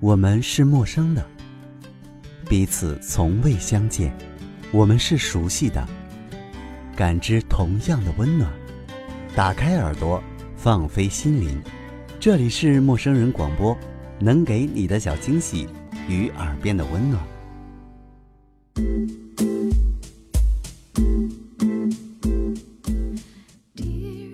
我们是陌生的，彼此从未相见；我们是熟悉的，感知同样的温暖。打开耳朵，放飞心灵，这里是陌生人广播，能给你的小惊喜与耳边的温暖。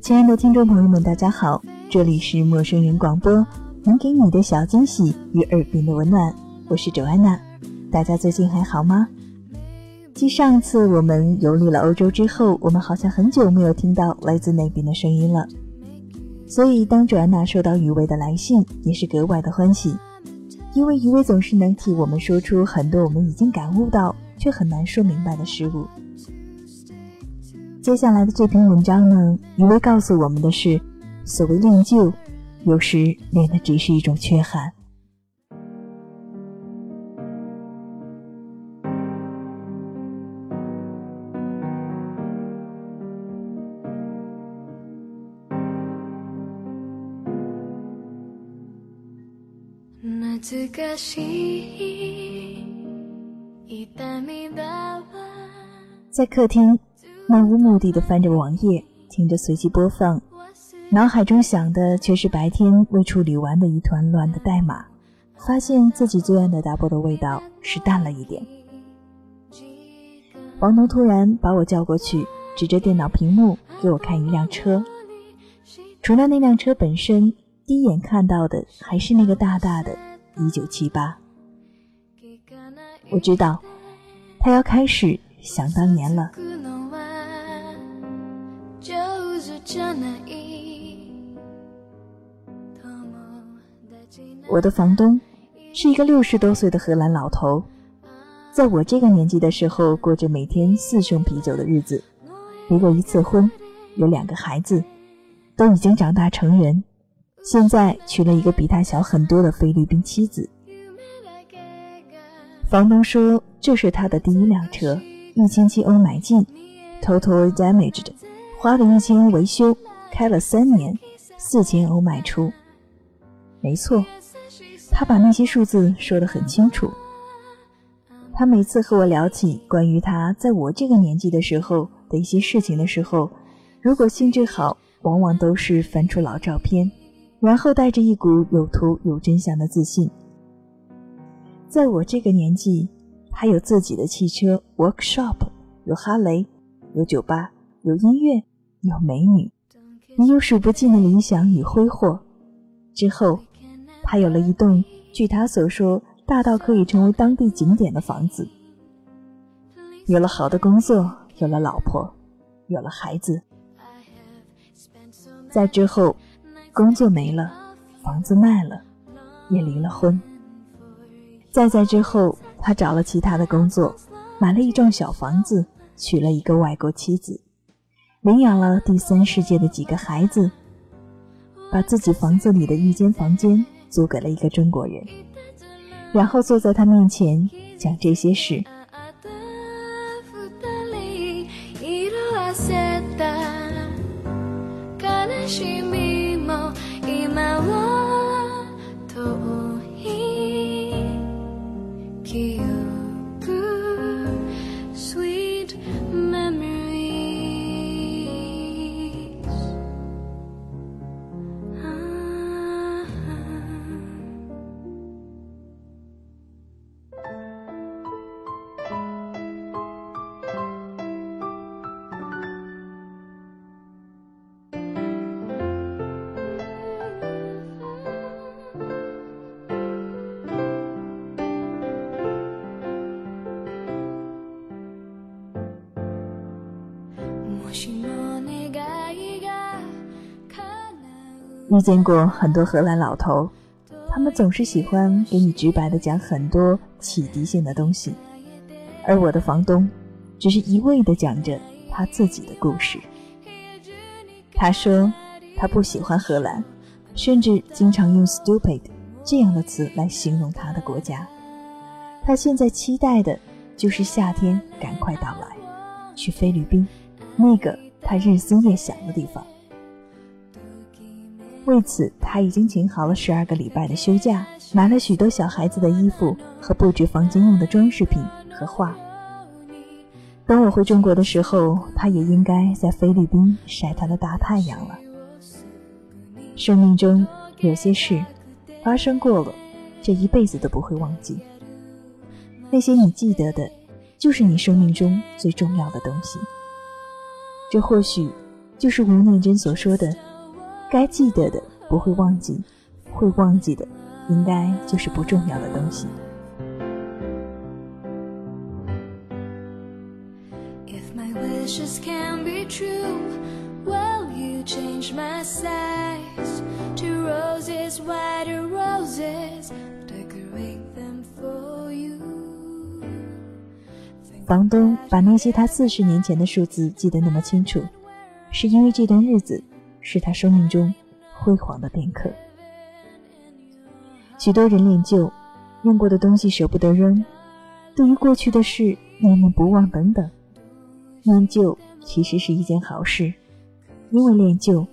亲爱的听众朋友们，大家好，这里是陌生人广播，能给你的小惊喜与耳边的温暖。我是周安娜，大家最近还好吗？继上次我们游历了欧洲之后，我们好像很久没有听到来自那边的声音了。所以当周安娜收到余威的来信，也是格外的欢喜，因为余威总是能替我们说出很多我们已经感悟到却很难说明白的事物。接下来的这篇文章呢，余威告诉我们的是，所谓恋旧，有时连的只是一种缺憾。在客厅。漫无目的的翻着网页，听着随机播放，脑海中想的却是白天未处理完的一团乱的代码。发现自己最爱的大波的味道是淡了一点。王东突然把我叫过去，指着电脑屏幕给我看一辆车。除了那辆车本身，第一眼看到的还是那个大大的“一九七八”。我知道，他要开始想当年了。我的房东是一个六十多岁的荷兰老头，在我这个年纪的时候，过着每天四升啤酒的日子，离过一次婚，有两个孩子，都已经长大成人，现在娶了一个比他小很多的菲律宾妻子。房东说这是他的第一辆车，一千七欧买进偷偷 damaged。花了一千欧维修，开了三年，四千欧卖出。没错，他把那些数字说得很清楚。他每次和我聊起关于他在我这个年纪的时候的一些事情的时候，如果兴致好，往往都是翻出老照片，然后带着一股有图有真相的自信。在我这个年纪，他有自己的汽车 workshop，有哈雷，有酒吧，有音乐。有美女，你有数不尽的理想与挥霍。之后，他有了一栋，据他所说，大到可以成为当地景点的房子。有了好的工作，有了老婆，有了孩子。在之后，工作没了，房子卖了，也离了婚。再在之后，他找了其他的工作，买了一幢小房子，娶了一个外国妻子。领养了第三世界的几个孩子，把自己房子里的一间房间租给了一个中国人，然后坐在他面前讲这些事。遇见过很多荷兰老头，他们总是喜欢给你直白的讲很多启迪性的东西，而我的房东只是一味的讲着他自己的故事。他说他不喜欢荷兰，甚至经常用 “stupid” 这样的词来形容他的国家。他现在期待的就是夏天赶快到来，去菲律宾，那个他日思夜想的地方。为此，他已经请好了十二个礼拜的休假，买了许多小孩子的衣服和布置房间用的装饰品和画。等我回中国的时候，他也应该在菲律宾晒他的大太阳了。生命中有些事发生过了，这一辈子都不会忘记。那些你记得的，就是你生命中最重要的东西。这或许就是吴念真所说的：“该记得的不会忘记，会忘记的。”应该就是不重要的东西。房东把那些他四十年前的数字记得那么清楚，是因为这段日子是他生命中辉煌的片刻。许多人恋旧，用过的东西舍不得扔，对于过去的事念念不忘等等。念旧其实是一件好事，因为恋旧，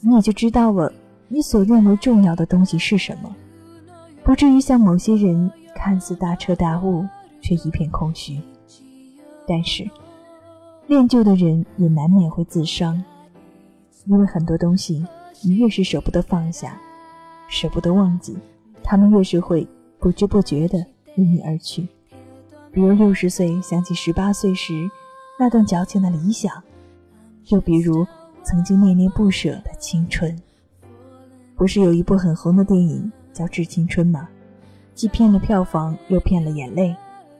你也就知道了你所认为重要的东西是什么，不至于像某些人看似大彻大悟，却一片空虚。但是，恋旧的人也难免会自伤，因为很多东西你越是舍不得放下，舍不得忘记。他们越是会不知不觉地离你而去，比如六十岁想起十八岁时那段矫情的理想，又比如曾经念念不舍的青春。不是有一部很红的电影叫《致青春》吗？既骗了票房，又骗了眼泪。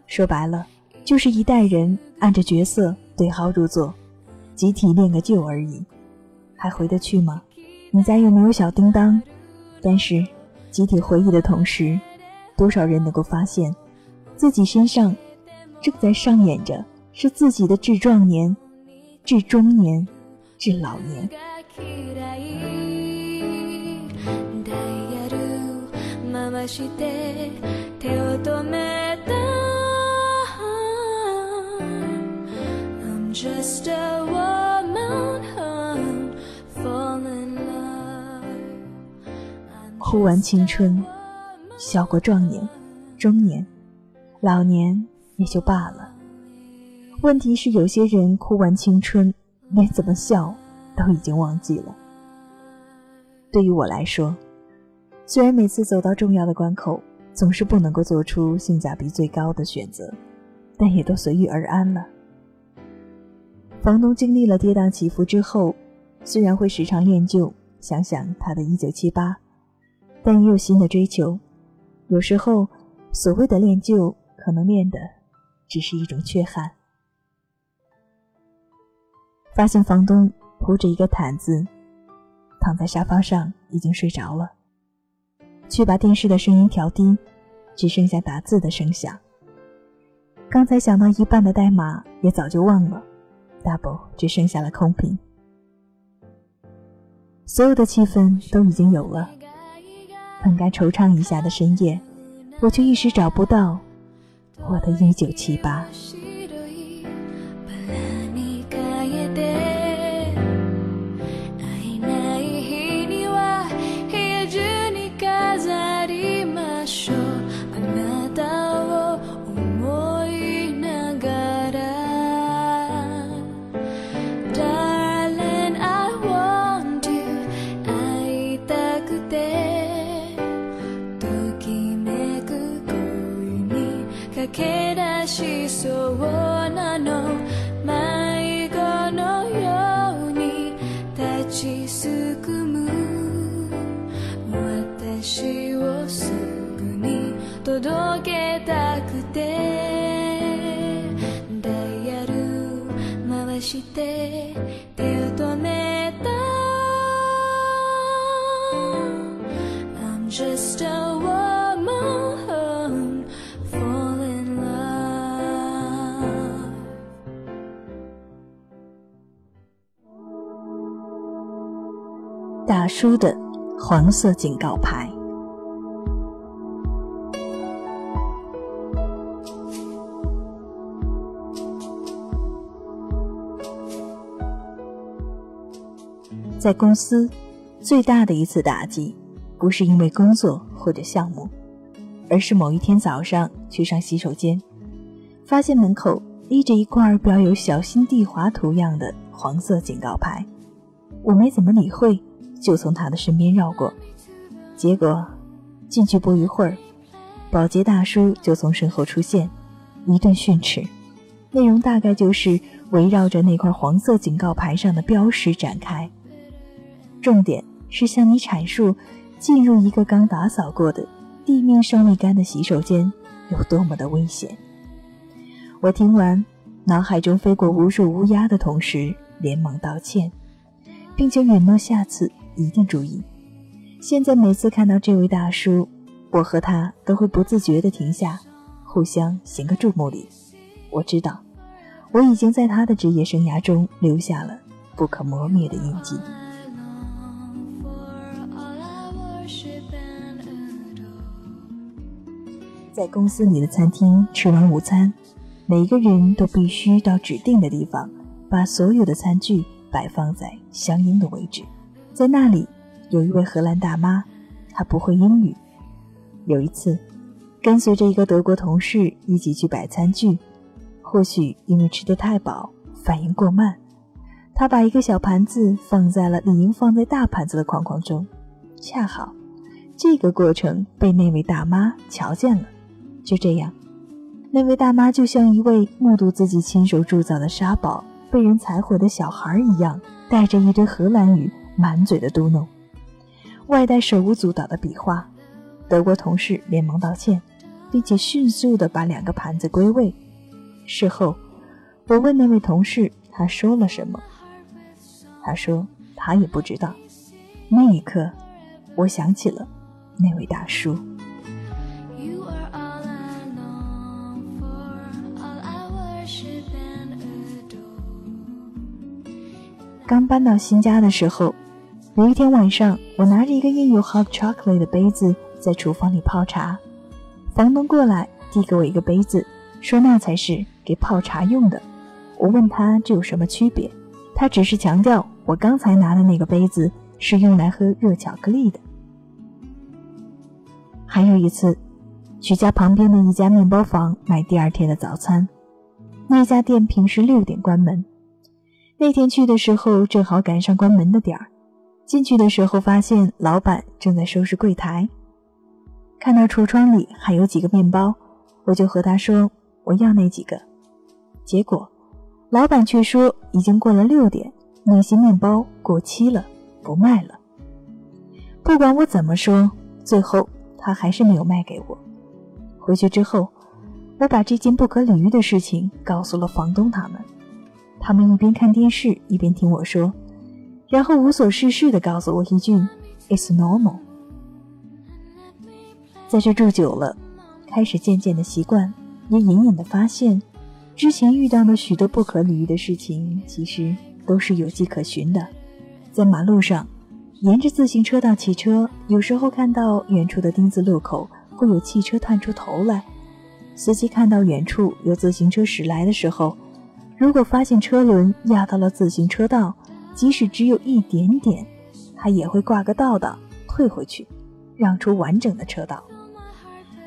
说白了，就是一代人按着角色对号入座，集体恋个旧而已。还回得去吗？你家又没有小叮当，但是。集体回忆的同时，多少人能够发现，自己身上正在上演着是自己的至壮年、至中年、至老年。哭完青春，笑过壮年、中年、老年也就罢了。问题是，有些人哭完青春，连怎么笑都已经忘记了。对于我来说，虽然每次走到重要的关口，总是不能够做出性价比最高的选择，但也都随遇而安了。房东经历了跌宕起伏之后，虽然会时常念旧，想想他的一九七八。但也有新的追求，有时候所谓的恋旧，可能练的只是一种缺憾。发现房东铺着一个毯子，躺在沙发上，已经睡着了。去把电视的声音调低，只剩下打字的声响。刚才想到一半的代码也早就忘了，double 只剩下了空瓶。所有的气氛都已经有了。本该惆怅一下的深夜，我却一时找不到我的一九七八。出的黄色警告牌。在公司，最大的一次打击，不是因为工作或者项目，而是某一天早上去上洗手间，发现门口立着一块标有“小心地滑”图样的黄色警告牌。我没怎么理会，就从他的身边绕过。结果进去不一会儿，保洁大叔就从身后出现，一顿训斥，内容大概就是围绕着那块黄色警告牌上的标识展开。重点是向你阐述，进入一个刚打扫过的。地面尚未干的洗手间有多么的危险？我听完，脑海中飞过无数乌鸦的同时，连忙道歉，并且允诺下次一定注意。现在每次看到这位大叔，我和他都会不自觉地停下，互相行个注目礼。我知道，我已经在他的职业生涯中留下了不可磨灭的印记。在公司里的餐厅吃完午餐，每个人都必须到指定的地方，把所有的餐具摆放在相应的位置。在那里，有一位荷兰大妈，她不会英语。有一次，跟随着一个德国同事一起去摆餐具，或许因为吃得太饱，反应过慢，她把一个小盘子放在了理应放在大盘子的框框中，恰好这个过程被那位大妈瞧见了。就这样，那位大妈就像一位目睹自己亲手铸造的沙堡被人踩毁的小孩一样，带着一堆荷兰语，满嘴的嘟哝，外带手舞足蹈的比划。德国同事连忙道歉，并且迅速地把两个盘子归位。事后，我问那位同事，他说了什么？他说他也不知道。那一刻，我想起了那位大叔。刚搬到新家的时候，有一天晚上，我拿着一个印有 hot chocolate 的杯子在厨房里泡茶。房东过来递给我一个杯子，说那才是给泡茶用的。我问他这有什么区别，他只是强调我刚才拿的那个杯子是用来喝热巧克力的。还有一次，去家旁边的一家面包房买第二天的早餐，那家店平时六点关门。那天去的时候正好赶上关门的点儿，进去的时候发现老板正在收拾柜台，看到橱窗里还有几个面包，我就和他说我要那几个，结果老板却说已经过了六点，那些面包过期了，不卖了。不管我怎么说，最后他还是没有卖给我。回去之后，我把这件不可理喻的事情告诉了房东他们。他们一边看电视一边听我说，然后无所事事地告诉我一句：“It's normal。”在这住久了，开始渐渐的习惯，也隐隐的发现，之前遇到的许多不可理喻的事情，其实都是有迹可循的。在马路上，沿着自行车道骑车，有时候看到远处的丁字路口会有汽车探出头来，司机看到远处有自行车驶来的时候。如果发现车轮压到了自行车道，即使只有一点点，他也会挂个倒倒退回去，让出完整的车道，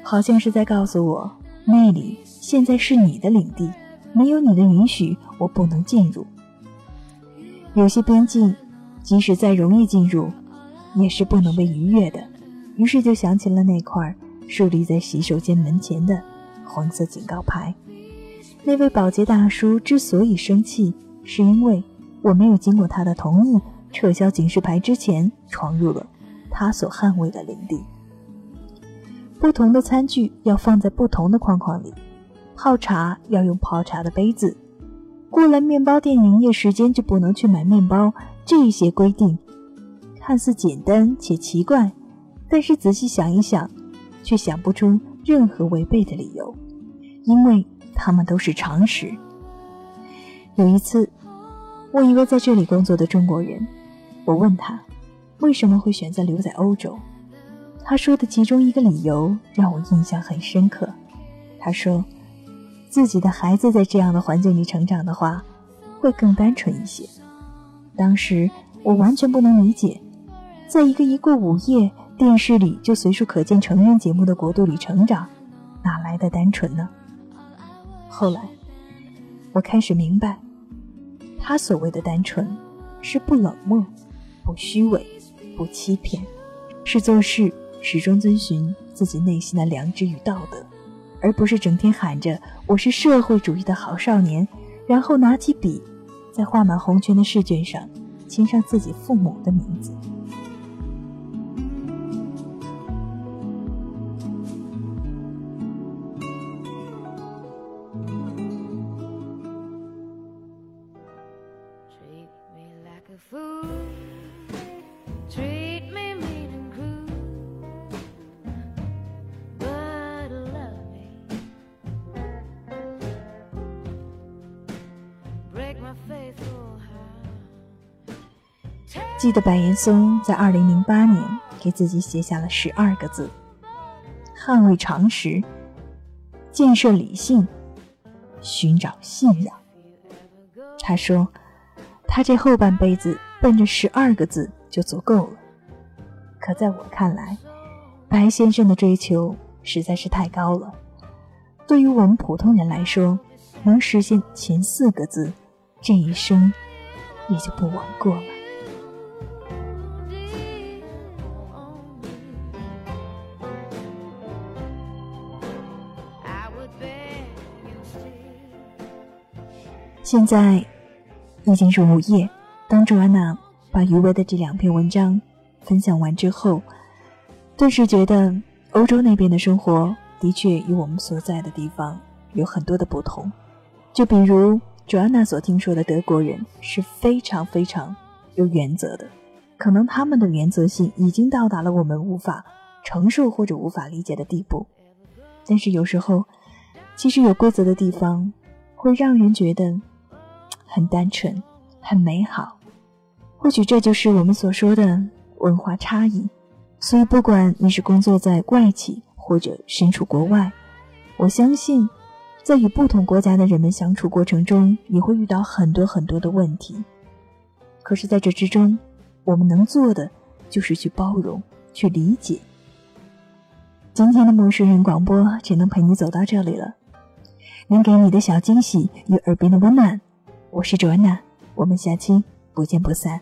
好像是在告诉我，那里现在是你的领地，没有你的允许，我不能进入。有些边境，即使再容易进入，也是不能被逾越的。于是就想起了那块竖立在洗手间门前的黄色警告牌。那位保洁大叔之所以生气，是因为我没有经过他的同意撤销警示牌之前闯入了他所捍卫的领地。不同的餐具要放在不同的框框里，泡茶要用泡茶的杯子，过了面包店营业时间就不能去买面包。这些规定看似简单且奇怪，但是仔细想一想，却想不出任何违背的理由，因为。他们都是常识。有一次，我一个在这里工作的中国人，我问他为什么会选择留在欧洲。他说的其中一个理由让我印象很深刻。他说，自己的孩子在这样的环境里成长的话，会更单纯一些。当时我完全不能理解，在一个一过午夜电视里就随处可见成人节目的国度里成长，哪来的单纯呢？后来，我开始明白，他所谓的单纯，是不冷漠，不虚伪，不欺骗，是做事始终遵循自己内心的良知与道德，而不是整天喊着“我是社会主义的好少年”，然后拿起笔，在画满红圈的试卷上签上自己父母的名字。记得白岩松在二零零八年给自己写下了十二个字：捍卫常识，建设理性，寻找信仰。他说，他这后半辈子奔着十二个字就足够了。可在我看来，白先生的追求实在是太高了。对于我们普通人来说，能实现前四个字，这一生也就不枉过了。现在已经是午夜。当朱安娜把余威的这两篇文章分享完之后，顿时觉得欧洲那边的生活的确与我们所在的地方有很多的不同。就比如朱安娜所听说的德国人是非常非常有原则的，可能他们的原则性已经到达了我们无法承受或者无法理解的地步。但是有时候，其实有规则的地方会让人觉得。很单纯，很美好，或许这就是我们所说的文化差异。所以，不管你是工作在外企，或者身处国外，我相信，在与不同国家的人们相处过程中，你会遇到很多很多的问题。可是，在这之中，我们能做的就是去包容，去理解。今天的陌生人广播只能陪你走到这里了，能给你的小惊喜与耳边的温暖。我是卓娜，我们下期不见不散。